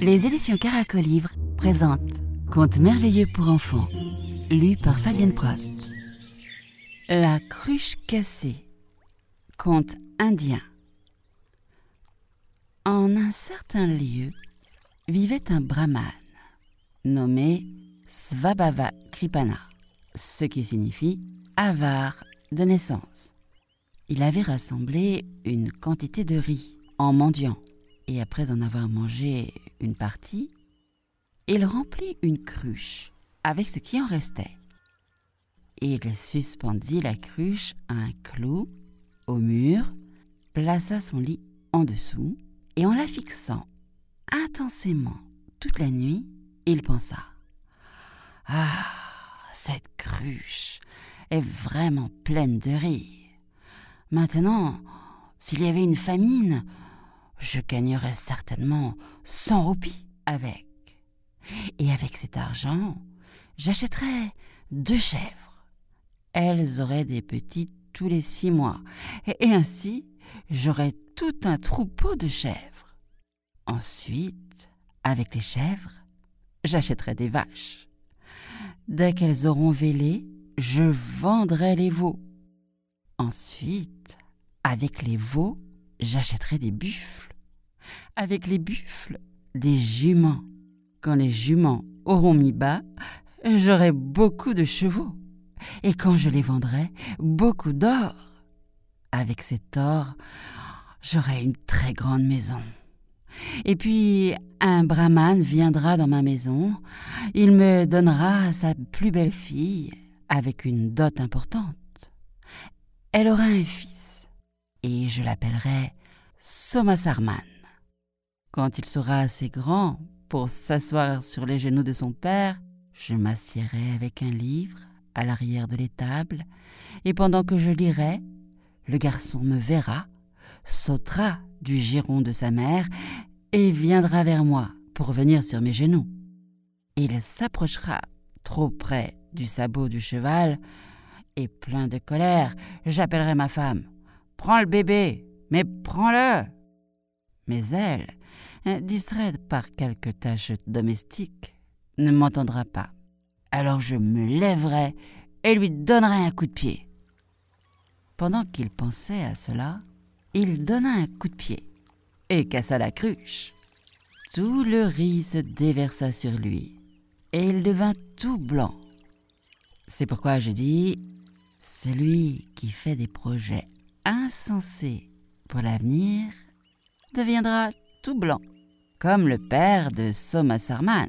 Les éditions Caracolivre présentent Contes merveilleux pour enfants, lu par Fabienne Prost. La cruche cassée. Conte indien. En un certain lieu vivait un brahman nommé Svabhava Kripana, ce qui signifie avare de naissance. Il avait rassemblé une quantité de riz en mendiant, et après en avoir mangé une partie, il remplit une cruche avec ce qui en restait. Il suspendit la cruche à un clou au mur, plaça son lit en dessous, et en la fixant intensément toute la nuit, il pensa Ah, cette cruche est vraiment pleine de riz. Maintenant, s'il y avait une famine, je gagnerais certainement 100 roupies avec. Et avec cet argent, j'achèterais deux chèvres. Elles auraient des petits tous les six mois, et ainsi j'aurais tout un troupeau de chèvres. Ensuite, avec les chèvres, j'achèterai des vaches. Dès qu'elles auront vélé, je vendrai les veaux. Ensuite, avec les veaux, j'achèterai des buffles. Avec les buffles, des juments. Quand les juments auront mis bas, j'aurai beaucoup de chevaux. Et quand je les vendrai, beaucoup d'or. Avec cet or, j'aurai une très grande maison. Et puis un brahman viendra dans ma maison, il me donnera sa plus belle fille avec une dot importante. Elle aura un fils, et je l'appellerai Somasarman. Quand il sera assez grand pour s'asseoir sur les genoux de son père, je m'assiérai avec un livre à l'arrière de l'étable, et pendant que je lirai, le garçon me verra, sautera du giron de sa mère et viendra vers moi pour venir sur mes genoux. Il s'approchera trop près du sabot du cheval, et plein de colère, j'appellerai ma femme. Prends le bébé, mais prends-le. Mais elle, distraite par quelques tâches domestiques, ne m'entendra pas. Alors je me lèverai et lui donnerai un coup de pied. Pendant qu'il pensait à cela, il donna un coup de pied et cassa la cruche. Tout le riz se déversa sur lui et il devint tout blanc. C'est pourquoi je dis, celui qui fait des projets insensés pour l'avenir deviendra tout blanc, comme le père de Soma Sarman.